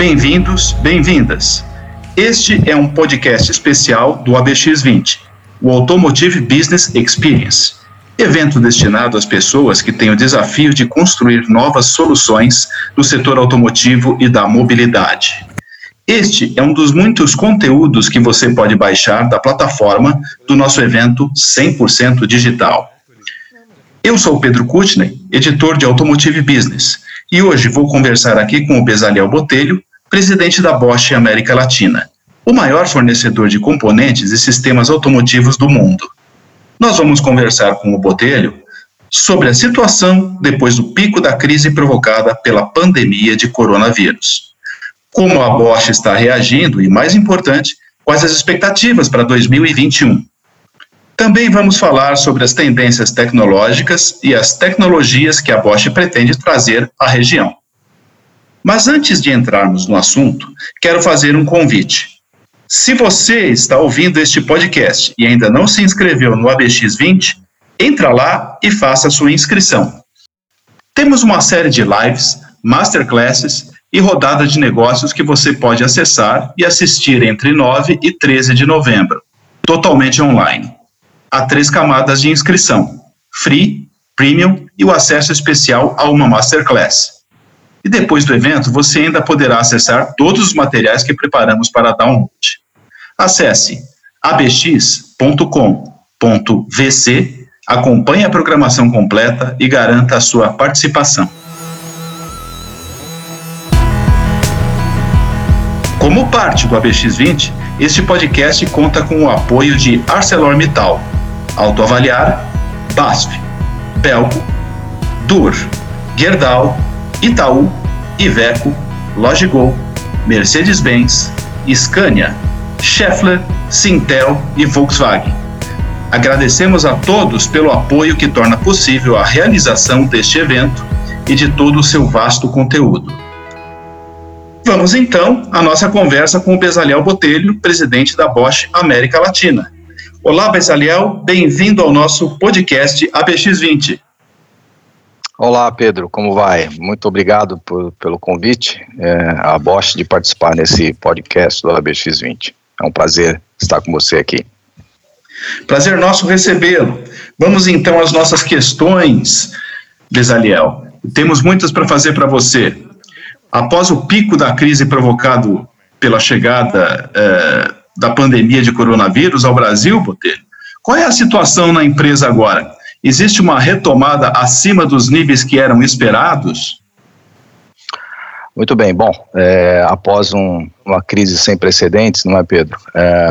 Bem-vindos, bem-vindas. Este é um podcast especial do ABX20, o Automotive Business Experience, evento destinado às pessoas que têm o desafio de construir novas soluções no setor automotivo e da mobilidade. Este é um dos muitos conteúdos que você pode baixar da plataforma do nosso evento 100% digital. Eu sou Pedro Kutney, editor de Automotive Business, e hoje vou conversar aqui com o Bezaliel Botelho, presidente da Bosch América Latina, o maior fornecedor de componentes e sistemas automotivos do mundo. Nós vamos conversar com o Botelho sobre a situação depois do pico da crise provocada pela pandemia de coronavírus. Como a Bosch está reagindo e, mais importante, quais as expectativas para 2021. Também vamos falar sobre as tendências tecnológicas e as tecnologias que a Bosch pretende trazer à região. Mas antes de entrarmos no assunto, quero fazer um convite. Se você está ouvindo este podcast e ainda não se inscreveu no ABX20, entra lá e faça sua inscrição. Temos uma série de lives, masterclasses e rodada de negócios que você pode acessar e assistir entre 9 e 13 de novembro, totalmente online há três camadas de inscrição: Free, Premium e o acesso especial a uma Masterclass. E depois do evento, você ainda poderá acessar todos os materiais que preparamos para download. Acesse abx.com.vc, acompanhe a programação completa e garanta a sua participação. Como parte do ABX20, este podcast conta com o apoio de ArcelorMittal, Autoavaliar, BASF, Belco, Dur, Gerdau, Itaú, Iveco, Logigol, Mercedes-Benz, Scania, Schaeffler, Sintel e Volkswagen. Agradecemos a todos pelo apoio que torna possível a realização deste evento e de todo o seu vasto conteúdo. Vamos então à nossa conversa com o Bezaliel Botelho, presidente da Bosch América Latina. Olá, Bezaliel, bem-vindo ao nosso podcast ABX20. Olá, Pedro, como vai? Muito obrigado por, pelo convite, é, a Bosch, de participar nesse podcast do ABX20. É um prazer estar com você aqui. Prazer nosso recebê-lo. Vamos então às nossas questões, Bezaliel. Temos muitas para fazer para você. Após o pico da crise provocado pela chegada é, da pandemia de coronavírus ao Brasil, Botelho, qual é a situação na empresa agora? Existe uma retomada acima dos níveis que eram esperados? Muito bem, bom, é, após um, uma crise sem precedentes, não é, Pedro? É,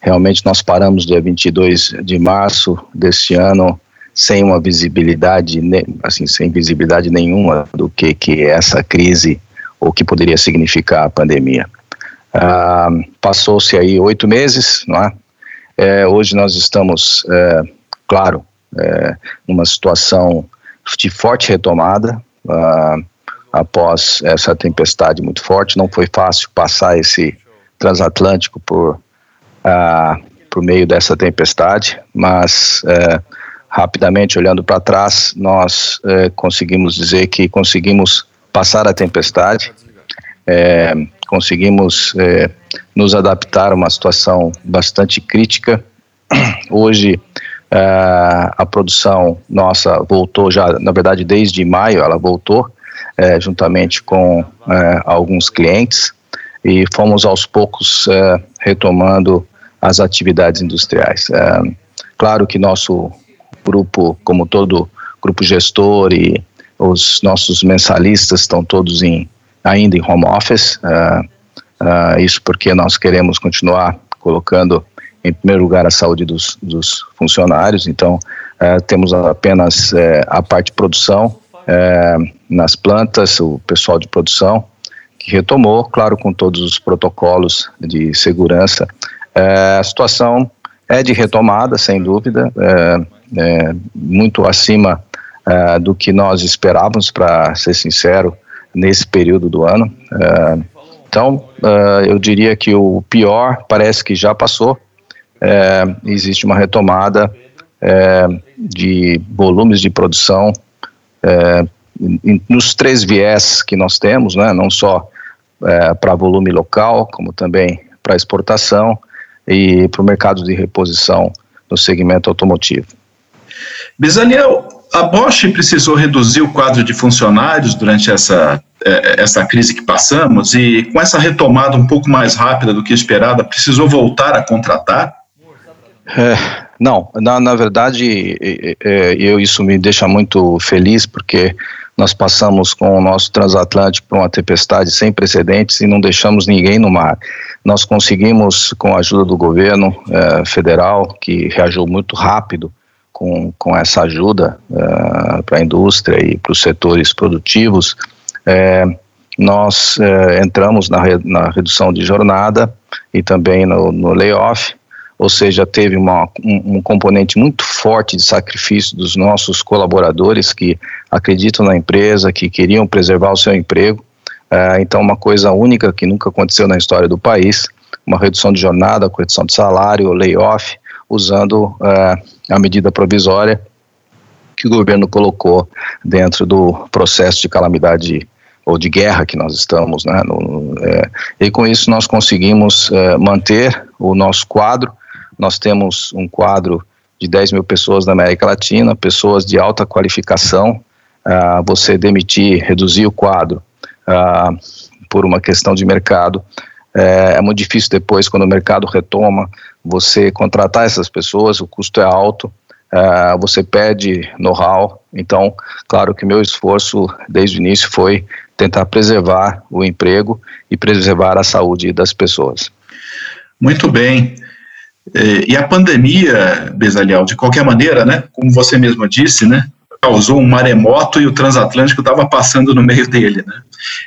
realmente nós paramos dia 22 de março deste ano sem uma visibilidade, assim, sem visibilidade nenhuma do que, que essa crise ou que poderia significar a pandemia. Ah, Passou-se aí oito meses, não é? é? hoje nós estamos, é, claro, é, numa situação de forte retomada ah, após essa tempestade muito forte. Não foi fácil passar esse transatlântico por ah, por meio dessa tempestade, mas é, rapidamente olhando para trás, nós é, conseguimos dizer que conseguimos passar a tempestade. É, conseguimos é, nos adaptar a uma situação bastante crítica. Hoje, é, a produção nossa voltou já, na verdade, desde maio ela voltou, é, juntamente com é, alguns clientes, e fomos aos poucos retomando as atividades industriais. Claro que nosso grupo, como todo grupo gestor e os nossos mensalistas estão todos em ainda em home office. Isso porque nós queremos continuar colocando em primeiro lugar a saúde dos, dos funcionários. Então, uh, temos apenas a parte de produção nas plantas, o pessoal de produção que retomou, claro, com todos os protocolos de segurança. a situação é de retomada, sem dúvida, muito acima do que nós esperávamos, para ser sincero, nesse período do ano. Então, eu diria que o pior parece que já passou. Uh, existe uma retomada de volumes de produção nos três viés que nós temos, né? não só é, para volume local, como também para exportação e para o mercado de reposição no segmento automotivo. Bezaliel, a Bosch precisou reduzir o quadro de funcionários durante essa, é, essa crise que passamos e, com essa retomada um pouco mais rápida do que esperada, precisou voltar a contratar? É, não, na, na verdade, é, eu, isso me deixa muito feliz porque nós passamos com o nosso transatlântico por uma tempestade sem precedentes e não deixamos ninguém no mar. Nós conseguimos, com a ajuda do governo é, federal, que reagiu muito rápido, com, com essa ajuda uh, para a indústria e para os setores produtivos, é, nós é, entramos na, re, na redução de jornada e também no, no layoff, ou seja, teve uma, um, um, componente muito forte de sacrifício dos nossos colaboradores que acreditam na empresa, que queriam preservar o seu emprego. É, então, uma coisa única que nunca aconteceu na história do país, uma redução de jornada, redução de salário, layoff, usando uh, a medida provisória que o governo colocou dentro do processo de calamidade ou de guerra que nós estamos, né? No, é, e com isso nós conseguimos é, manter o nosso quadro. Nós temos um quadro de 10 mil pessoas na América Latina, pessoas de alta qualificação. Ah, você demitir, reduzir o quadro ah, por uma questão de mercado é, é muito difícil depois, quando o mercado retoma, você contratar essas pessoas, o custo é alto, é, você perde know-how. Então, claro que meu esforço desde o início foi tentar preservar o emprego e preservar a saúde das pessoas. Muito bem. E a pandemia, Bezaliel, de qualquer maneira, né, como você mesmo disse, né, causou um maremoto e o transatlântico estava passando no meio dele, né?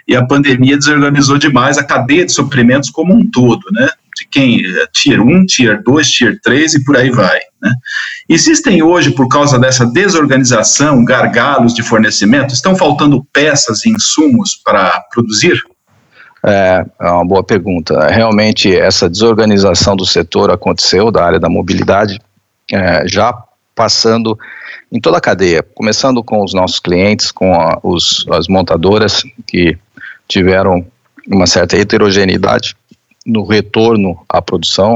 E a pandemia desorganizou demais a cadeia de suprimentos como um todo, né? De quem eh, tier 1, tier 2, tier 3 e por aí vai, né? Existem hoje, por causa dessa desorganização, gargalos de fornecimento? Estão faltando peças e insumos para produzir? É, é uma boa pergunta. Realmente, essa desorganização do setor aconteceu, da área da mobilidade, é, já passando em toda a cadeia, começando com os nossos clientes, com a, os, as montadoras que tiveram uma certa heterogeneidade no retorno à produção,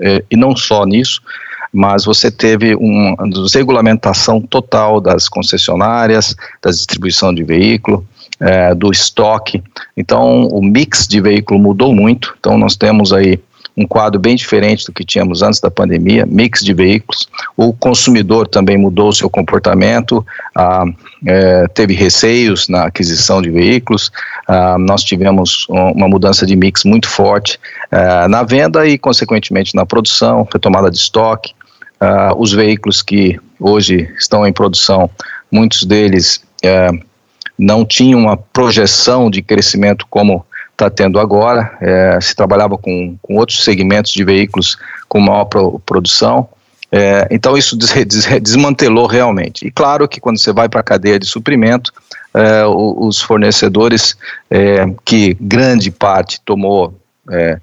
eh, e não só nisso, mas você teve uma desregulamentação total das concessionárias, da distribuição de veículo, eh, do estoque. Então, o mix de veículo mudou muito. Então, nós temos aí um quadro bem diferente do que tínhamos antes da pandemia, mix de veículos. O consumidor também mudou seu comportamento, ah, é, teve receios na aquisição de veículos. Ah, nós tivemos uma mudança de mix muito forte ah, na venda e, consequentemente, na produção, retomada de estoque. Ah, os veículos que hoje estão em produção, muitos deles é, não tinham uma projeção de crescimento como está tendo agora. É, se trabalhava com, com outros segmentos de veículos com maior pro, produção. É, então isso des, des, desmantelou realmente. E claro que quando você vai para a cadeia de suprimento, é, os fornecedores, é, que grande parte tomou é,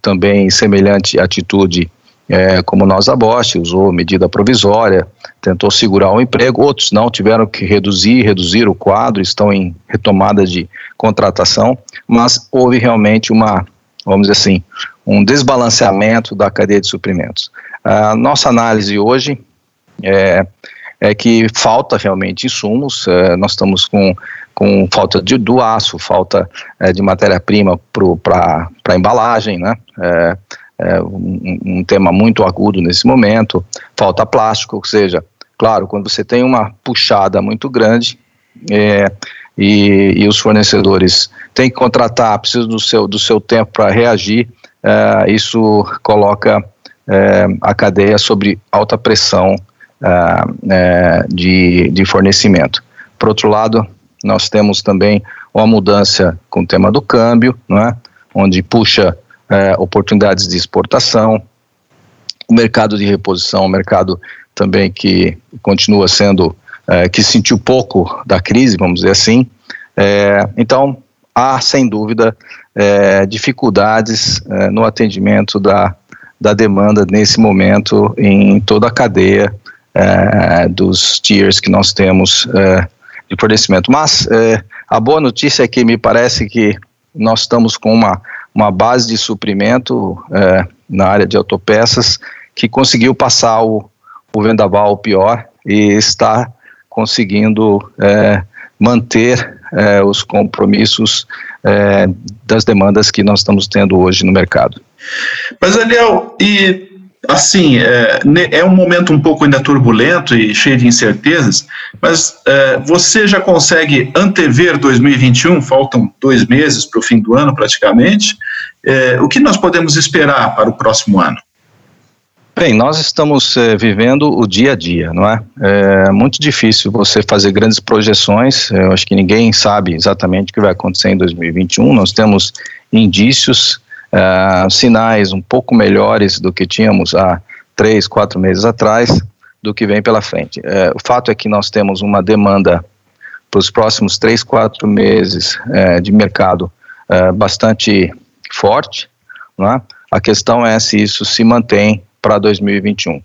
também semelhante atitude é, como nós a Bosch, usou medida provisória, tentou segurar o emprego, outros não, tiveram que reduzir, reduzir o quadro, estão em retomada de contratação, mas houve realmente uma, vamos dizer assim, um desbalanceamento da cadeia de suprimentos. A nossa análise hoje é, é que falta realmente insumos, é, nós estamos com, com falta de, do aço, falta é, de matéria-prima para a embalagem, né? É, é um, um, tema muito agudo nesse momento, falta plástico, ou seja, claro, quando você tem uma puxada muito grande é, e, e, os fornecedores têm que contratar, precisam do seu, do seu tempo para reagir, é, isso coloca é, a cadeia sobre alta pressão é, é, de, de fornecimento. Por outro lado, nós temos também uma mudança com o tema do câmbio, não é? onde puxa é, oportunidades de exportação, o mercado de reposição, o mercado também que continua sendo, é, que sentiu pouco da crise, vamos dizer assim. É, então, há, sem dúvida, é, dificuldades é, no atendimento da, da demanda nesse momento em toda a cadeia é, dos tiers que nós temos de fornecimento. Mas a boa notícia é que me parece que nós estamos com uma, uma base de suprimento é, na área de autopeças que conseguiu passar o, o vendaval pior e está conseguindo é, manter é, os compromissos é, das demandas que nós estamos tendo hoje no mercado. Mas, Eliel, e assim, é, é, um momento um pouco ainda turbulento e cheio de incertezas, mas é, você já consegue antever 2021? Faltam dois meses para o fim do ano, praticamente. É, o que nós podemos esperar para o próximo ano? Bem, nós estamos é, vivendo o dia a dia, não é? É muito difícil você fazer grandes projeções. Eu acho que ninguém sabe exatamente o que vai acontecer em 2021. Nós temos indícios uh, sinais um pouco melhores do que tínhamos há três, quatro meses atrás, do que vem pela frente. Uh, o fato é que nós temos uma demanda para os próximos três, quatro meses uh, de mercado bastante forte. É? A questão é se isso se mantém para 2021.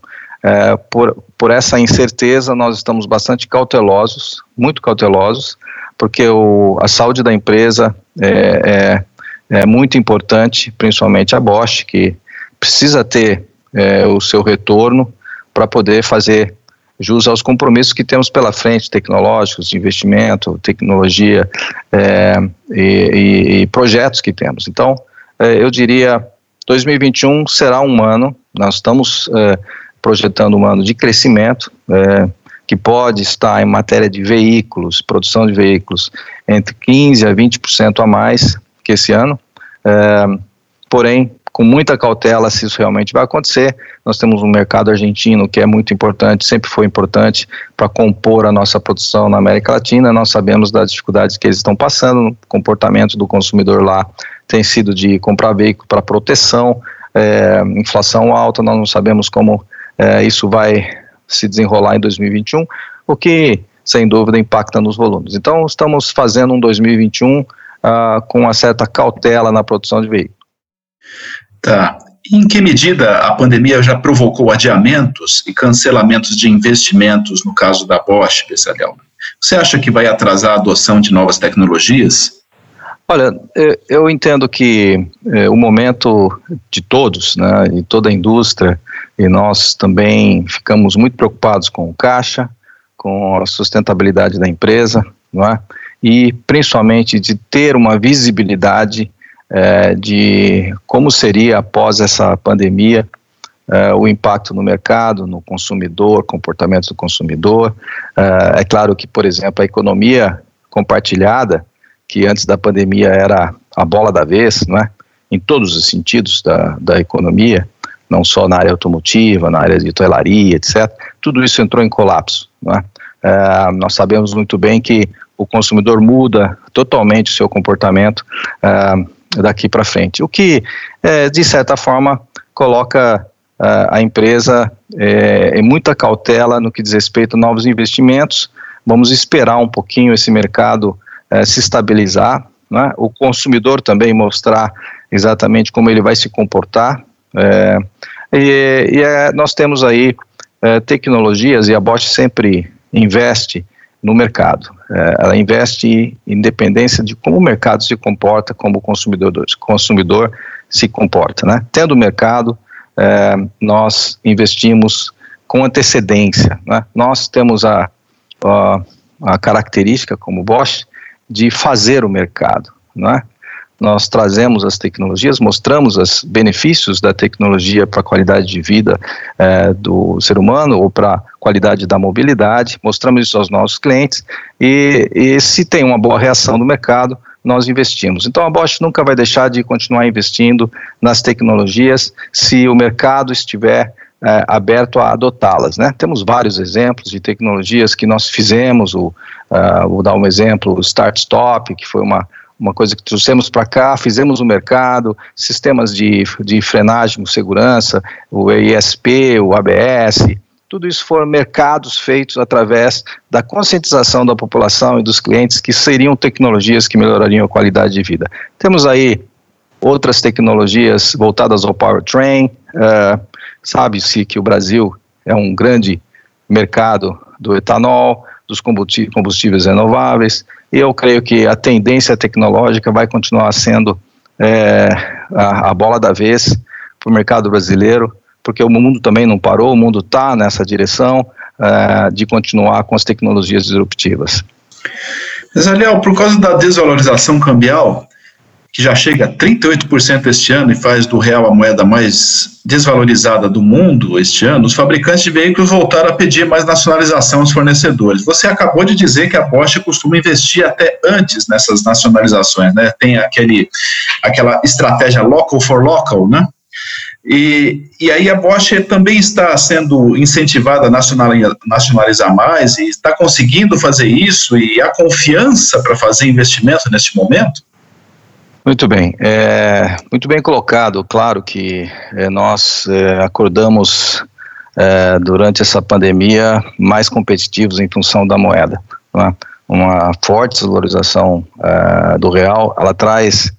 por, por essa incerteza, nós estamos bastante cautelosos, muito cautelosos, porque o, a saúde da empresa é, é é muito importante, principalmente a Bosch, que precisa ter é, o seu retorno para poder fazer jus aos compromissos que temos pela frente, tecnológicos, de investimento, tecnologia é, e, e, projetos que temos. Então, é, eu diria, 2021 será um ano, nós estamos é, projetando um ano de crescimento, é, que pode estar em matéria de veículos, produção de veículos, entre 15% a 20% a mais, que esse ano. É, porém, com muita cautela se isso realmente vai acontecer. Nós temos um mercado argentino que é muito importante, sempre foi importante para compor a nossa produção na América Latina. Nós sabemos das dificuldades que eles estão passando, o comportamento do consumidor lá tem sido de comprar veículo para proteção, é, inflação alta, nós não sabemos como é, isso vai se desenrolar em 2021, o que, sem dúvida, impacta nos volumes. Então, estamos fazendo um 2021 uh, com uma certa cautela na produção de veículos. Tá. Em que medida a pandemia já provocou adiamentos e cancelamentos de investimentos no caso da Bosch, Bessalel? Você acha que vai atrasar a adoção de novas tecnologias? Olha, eu entendo que é, o momento de todos, né, e toda a indústria, e nós também ficamos muito preocupados com o caixa, com a sustentabilidade da empresa, não é? E principalmente de ter uma visibilidade é, de como seria após essa pandemia é, o impacto no mercado, no consumidor, comportamento do consumidor. É, é, claro que, por exemplo, a economia compartilhada, que antes da pandemia era a bola da vez, não é? em todos os sentidos da, da economia, não só na área automotiva, na área de hotelaria, etc., tudo isso entrou em colapso. Não é? É, nós sabemos muito bem que o consumidor muda totalmente o seu comportamento uh, daqui para frente. O que, é, de certa forma, coloca uh, a empresa é, em muita cautela no que diz respeito a novos investimentos. Vamos esperar um pouquinho esse mercado uh, se estabilizar, né? o consumidor também mostrar exatamente como ele vai se comportar. É, e, e é, nós temos aí tecnologias, e a Bosch sempre investe no mercado. É, ela investe independência de como o mercado se comporta, como o consumidor, consumidor se comporta. Né? Tendo o mercado, é, nós investimos com antecedência. Né? Nós temos a, a, a, característica, como Bosch, de fazer o mercado. Né? Nós trazemos as tecnologias, mostramos os benefícios da tecnologia para a qualidade de vida é, do ser humano ou para a qualidade da mobilidade, mostramos isso aos nossos clientes e, e se tem uma boa reação do mercado, nós investimos. Então a Bosch nunca vai deixar de continuar investindo nas tecnologias se o mercado estiver é, aberto a adotá-las. Né? Temos vários exemplos de tecnologias que nós fizemos, o, uh, vou dar um exemplo, o Start Stop, que foi uma, uma coisa que trouxemos para cá, fizemos o mercado, sistemas de, de frenagem, segurança, o ESP, o ABS, tudo isso foram mercados feitos através da conscientização da população e dos clientes que seriam tecnologias que melhorariam a qualidade de vida. Temos aí outras tecnologias voltadas ao powertrain, uh, sabe-se que o Brasil é um grande mercado do etanol, dos combustíveis renováveis, eu creio que a tendência tecnológica vai continuar sendo é, a, a bola da vez para o mercado brasileiro, porque o mundo também não parou, o mundo está nessa direção uh, de continuar com as tecnologias disruptivas. Zaliel, por causa da desvalorização cambial, que já chega a 38% este ano e faz do real a moeda mais desvalorizada do mundo este ano, os fabricantes de veículos voltaram a pedir mais nacionalização aos fornecedores. Você acabou de dizer que a Bosch costuma investir até antes nessas nacionalizações, né? Tem aquele, aquela estratégia local for local, né? E, e aí a Bosch também está sendo incentivada a nacionalizar mais e está conseguindo fazer isso e a confiança para fazer investimento neste momento? Muito bem, é, muito bem colocado. Claro que é, nós é, acordamos é, durante essa pandemia mais competitivos em função da moeda. É? Uma forte desvalorização é, do real, ela traz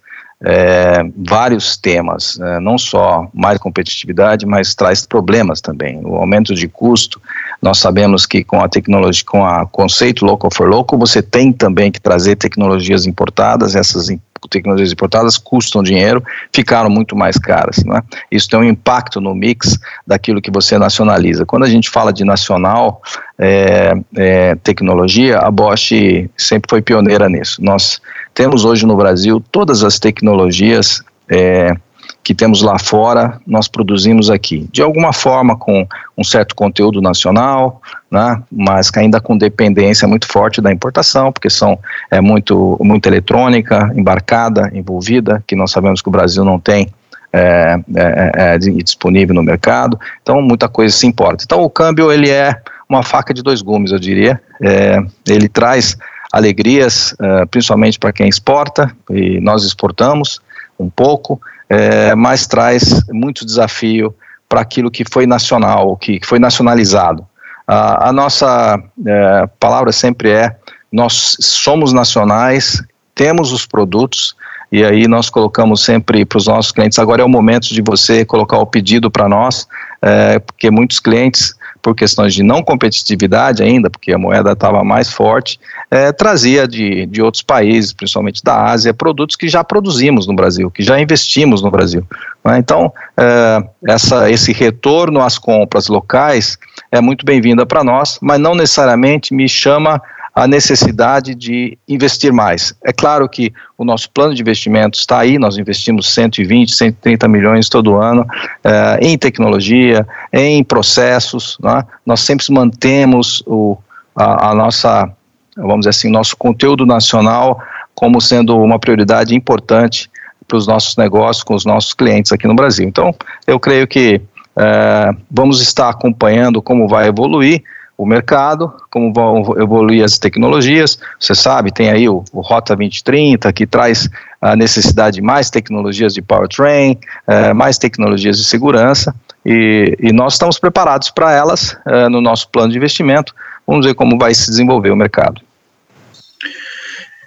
é, vários temas, é, não só mais competitividade, mas traz problemas também. O aumento de custo, nós sabemos que com a tecnologia, com o conceito local for local, você tem também que trazer tecnologias importadas, essas tecnologias importadas custam dinheiro, ficaram muito mais caras. Né? Isso tem um impacto no mix daquilo que você nacionaliza. Quando a gente fala de nacional é, é, tecnologia, a Bosch sempre foi pioneira nisso. Nós temos hoje no Brasil todas as tecnologias é, que temos lá fora, nós produzimos aqui. De alguma forma, com um certo conteúdo nacional, né, mas ainda com dependência muito forte da importação, porque são é, muito, muito eletrônica, embarcada, envolvida, que nós sabemos que o Brasil não tem é, é, é, é disponível no mercado, então muita coisa se importa. Então o câmbio ele é uma faca de dois gumes, eu diria. É, ele traz alegrias, uh, principalmente para quem exporta, e nós exportamos um pouco, é, mas traz muito desafio para aquilo que foi nacional, que foi nacionalizado. A nossa é, palavra sempre é: nós somos nacionais, temos os produtos, e aí nós colocamos sempre para os nossos clientes. Agora é o momento de você colocar o pedido para nós, é, porque muitos clientes por questões de não competitividade ainda, porque a moeda estava mais forte, é, trazia de, de outros países, principalmente da Ásia, produtos que já produzimos no Brasil, que já investimos no Brasil. Né? Então, é, essa, esse retorno às compras locais é muito bem-vinda para nós, mas não necessariamente me chama a necessidade de investir mais. É claro que o nosso plano de investimentos está aí, nós investimos 120, 130 milhões todo ano eh, em tecnologia, em processos, né? nós sempre mantemos o, a, a nossa, vamos dizer assim, nosso conteúdo nacional como sendo uma prioridade importante para os nossos negócios com os nossos clientes aqui no Brasil. Então, eu creio que eh, vamos estar acompanhando como vai evoluir, o mercado, como vão evoluir as tecnologias. Você sabe, tem aí o, o Rota 2030, que traz a necessidade de mais tecnologias de powertrain, é, mais tecnologias de segurança, e, e nós estamos preparados para elas é, no nosso plano de investimento. Vamos ver como vai se desenvolver o mercado.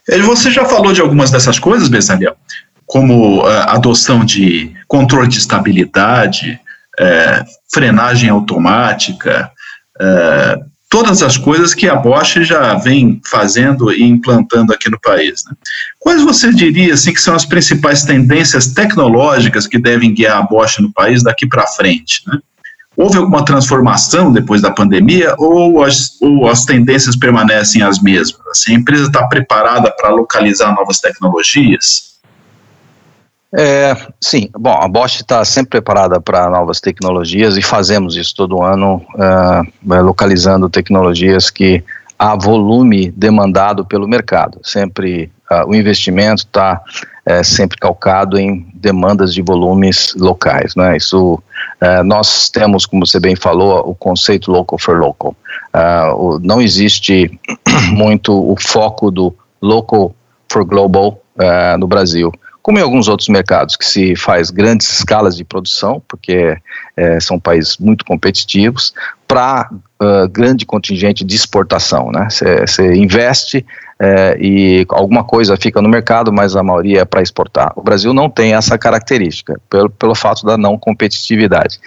Você já falou de algumas dessas coisas, Bezaliel, como é, adoção de controle de estabilidade, é, frenagem automática, é, todas as coisas que a Bosch já vem fazendo e implantando aqui no país. Né? Quais você diria assim, que são as principais tendências tecnológicas que devem guiar a Bosch no país daqui para frente? Né? Houve alguma transformação depois da pandemia ou as, ou as tendências permanecem as mesmas? Assim, a empresa está preparada para localizar novas tecnologias? É, sim, bom, a Bosch está sempre preparada para novas tecnologias e fazemos isso todo ano, uh, localizando tecnologias que há volume demandado pelo mercado. Sempre uh, o investimento está é, sempre calcado em demandas de volumes locais. Né? Isso, uh, nós temos, como você bem falou, o conceito local for local. O, não existe muito o foco do local for global no Brasil como em alguns outros mercados, que se faz grandes escalas de produção, porque é, são países muito competitivos, para uh, grande contingente de exportação. Né? Você investe é, e alguma coisa fica no mercado, mas a maioria é para exportar. O Brasil não tem essa característica, pelo, pelo fato da não competitividade.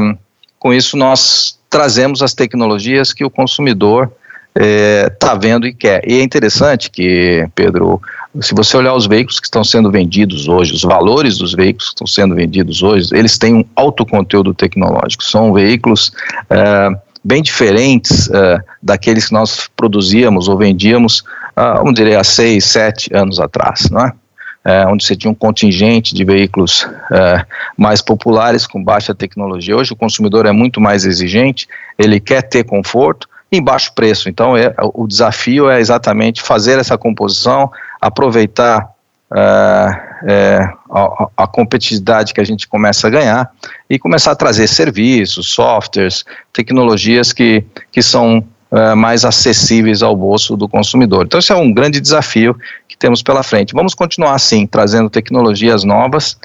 Um, com isso, nós trazemos as tecnologias que o consumidor está é, vendo e quer. E é interessante que, Pedro, se você olhar os veículos que estão sendo vendidos hoje, os valores dos veículos que estão sendo vendidos hoje, eles têm um alto conteúdo tecnológico. São veículos é, bem diferentes é, daqueles que nós produzíamos ou vendíamos, ah, vamos dizer, há seis, sete anos atrás, não é? É, onde você tinha um contingente de veículos é, mais populares com baixa tecnologia. Hoje o consumidor é muito mais exigente, ele quer ter conforto, em baixo preço. Então, é, o desafio é exatamente fazer essa composição, aproveitar é, é, a, a, competitividade que a gente começa a ganhar e começar a trazer serviços, softwares, tecnologias que, que são é, mais acessíveis ao bolso do consumidor. Então, isso é um grande desafio que temos pela frente. Vamos continuar assim, trazendo tecnologias novas,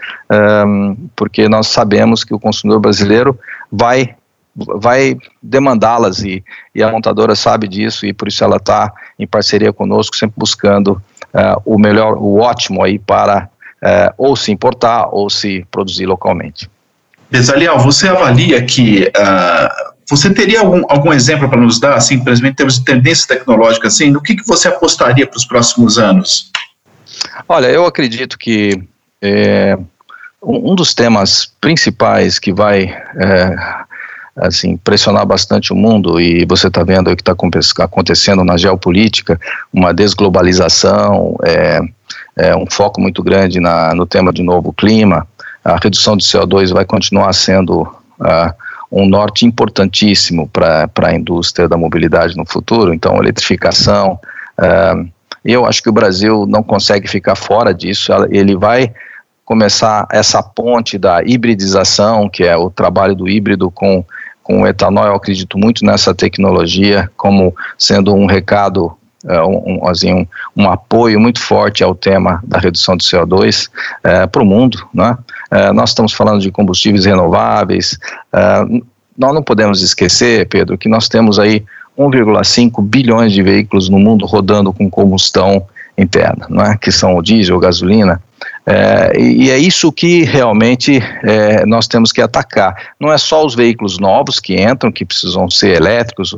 porque nós sabemos que o consumidor brasileiro vai vai demandá-las e, e, a montadora sabe disso e por isso ela está em parceria conosco, sempre buscando uh, o melhor, o ótimo aí para uh, ou se importar ou se produzir localmente. Besalial, você avalia que uh, você teria algum, algum exemplo para nos dar, assim, em termos de tendência tecnológica, assim, no que, que você apostaria para os próximos anos? Olha, eu acredito que é, um dos temas principais que vai é, assim, pressionar bastante o mundo e você está vendo o que está acontecendo na geopolítica, uma desglobalização, é, é um foco muito grande na, no tema de novo clima, a redução de CO2 vai continuar sendo uh, um norte importantíssimo para a indústria da mobilidade no futuro, então eletrificação, uh, eu acho que o Brasil não consegue ficar fora disso, ele vai começar essa ponte da hibridização, que é o trabalho do híbrido com com o etanol, eu acredito muito nessa tecnologia como sendo um recado, uh, um, assim, um, um, apoio muito forte ao tema da redução de CO2 uh, é, para o mundo. Né? Uh, nós estamos falando de combustíveis renováveis. nós não podemos esquecer, Pedro, que nós temos aí 1,5 bilhões de veículos no mundo rodando com combustão interna, não é? que são o diesel, gasolina. É, e é isso que realmente é, nós temos que atacar. Não é só os veículos novos que entram, que precisam ser elétricos,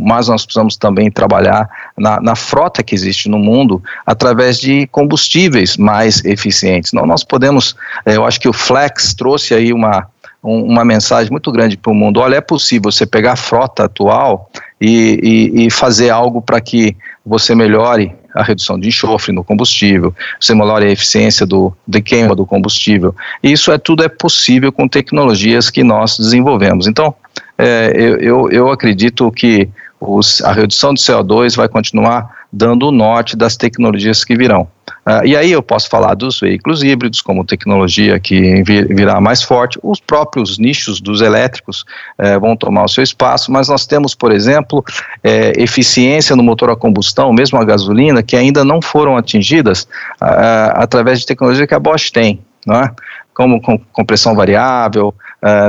mas nós precisamos também trabalhar na, na frota que existe no mundo através de combustíveis mais eficientes. Não, nós podemos, é, eu acho que o Flex trouxe aí uma, uma mensagem muito grande para o mundo. Olha, é possível você pegar a frota atual e, e, e fazer algo para que você melhore a redução de enxofre no combustível, você melhora a eficiência do, de queima do combustível. Isso é tudo é possível com tecnologias que nós desenvolvemos. Então, é, eu, eu, eu acredito que os, a redução de CO2 vai continuar dando o norte das tecnologias que virão. Uh, e aí eu posso falar dos veículos híbridos como tecnologia que vir, virá mais forte, os próprios nichos dos elétricos uh, vão tomar o seu espaço, mas nós temos, por exemplo, uh, eficiência no motor a combustão, mesmo a gasolina, que ainda não foram atingidas ah, através de tecnologia que a Bosch tem, não é? como com compressão variável,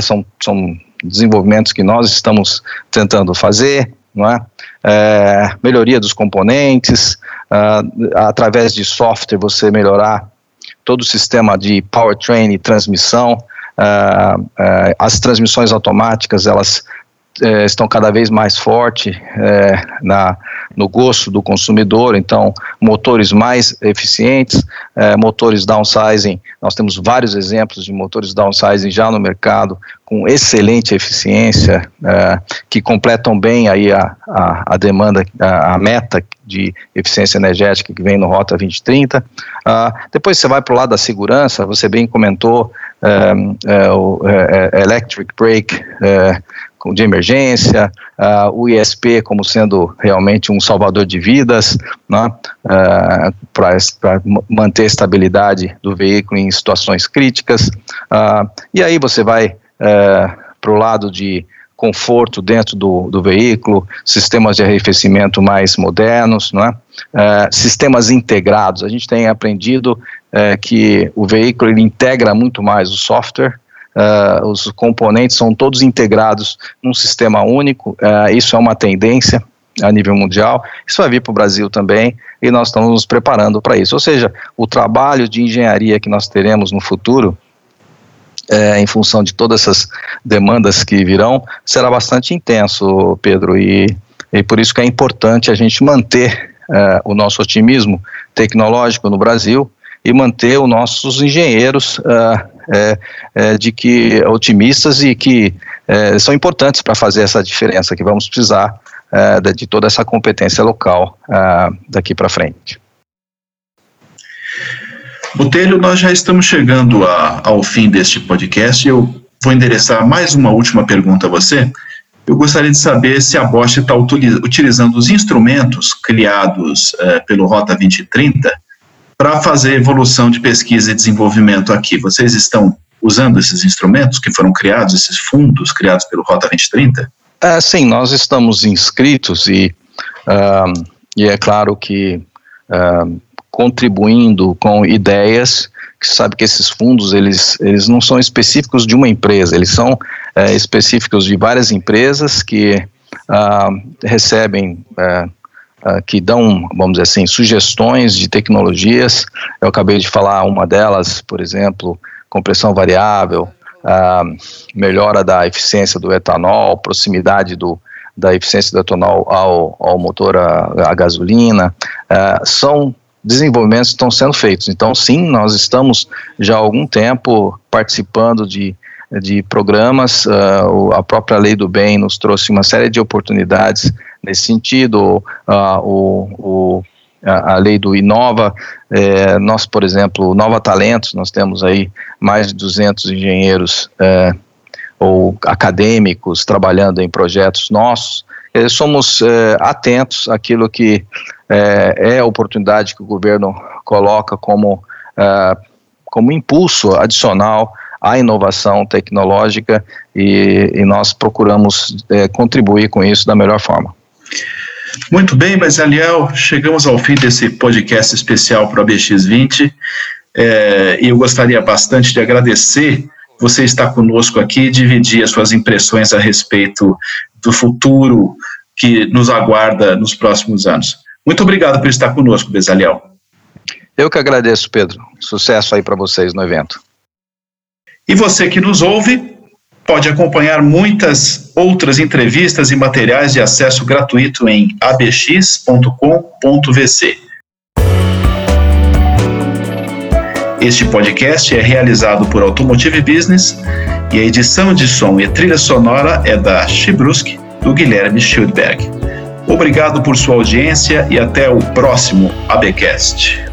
são, são desenvolvimentos que nós estamos tentando fazer, não é? é melhoria dos componentes, uh, através de software você melhorar todo o sistema de powertrain e transmissão, uh, uh, as transmissões automáticas elas eh, estão cada vez mais fortes eh, na, no gosto do consumidor, então motores mais eficientes, eh, motores downsizing, nós temos vários exemplos de motores downsizing já no mercado, com excelente eficiência, que completam bem aí a, a, a demanda, a, a, meta de eficiência energética que vem no Rota 2030. Ah, depois você vai para o lado da segurança, você bem comentou o electric brake, de emergência, uh, o ISP como sendo realmente um salvador de vidas, né, uh, para manter a estabilidade do veículo em situações críticas. Uh, e aí você vai para o lado de conforto dentro do, do veículo, sistemas de arrefecimento mais modernos, é? sistemas integrados. A gente tem aprendido que o veículo ele integra muito mais o software uh, os componentes são todos integrados num sistema único, uh, isso é uma tendência a nível mundial, isso vai vir para o Brasil também e nós estamos nos preparando para isso. Ou seja, o trabalho de engenharia que nós teremos no futuro, é, em função de todas essas demandas que virão, será bastante intenso, Pedro, e e por isso que é importante a gente manter uh, o nosso otimismo tecnológico no Brasil e manter os nossos engenheiros uh, é, é, de que otimistas e que é, são importantes para fazer essa diferença que vamos precisar de, de toda essa competência local daqui para frente. Botelho, nós já estamos chegando a, ao fim deste podcast. Eu vou endereçar mais uma última pergunta a você. Eu gostaria de saber se a Bosch está utilizando os instrumentos criados eh, pelo Rota 2030 para fazer evolução de pesquisa e desenvolvimento aqui. Vocês estão usando esses instrumentos que foram criados, esses fundos criados pelo Rota 2030? É, sim, nós estamos inscritos e, uh, e é claro que uh, contribuindo com ideias que sabe que esses fundos eles, eles não são específicos de uma empresa, eles são é, específicos de várias empresas que recebem, ah, que dão, vamos dizer assim, sugestões de tecnologias. Eu acabei de falar uma delas, por exemplo, compressão variável, ah, melhora da eficiência do etanol, proximidade do, da eficiência do etanol ao, ao motor a, a gasolina, uh, são desenvolvimentos estão sendo feitos. Então, sim, nós estamos já há algum tempo participando de, de programas. Uh, a própria Lei do Bem nos trouxe uma série de oportunidades nesse sentido. Uh, o, o a, lei do Inova, é, nós, por exemplo, Nova Talentos, nós temos aí mais de 200 engenheiros é, ou acadêmicos trabalhando em projetos nossos, é, somos atentos àquilo que é, a oportunidade que o governo coloca como, como impulso adicional à inovação tecnológica e, e nós procuramos contribuir com isso da melhor forma. Muito bem, mas Aliel, chegamos ao fim desse podcast especial para o BX20 é, e eu gostaria bastante de agradecer você estar conosco aqui e dividir as suas impressões a respeito do futuro que nos aguarda nos próximos anos. Muito obrigado por estar conosco, Bezaliel. Eu que agradeço, Pedro. Sucesso aí para vocês no evento. E você que nos ouve, pode acompanhar muitas outras entrevistas e materiais de acesso gratuito em abx.com.vc. Este podcast é realizado por Automotive Business e a edição de som e trilha sonora é da Chibrusk, do Guilherme Schildberg. Obrigado por sua audiência e até o próximo ABcast.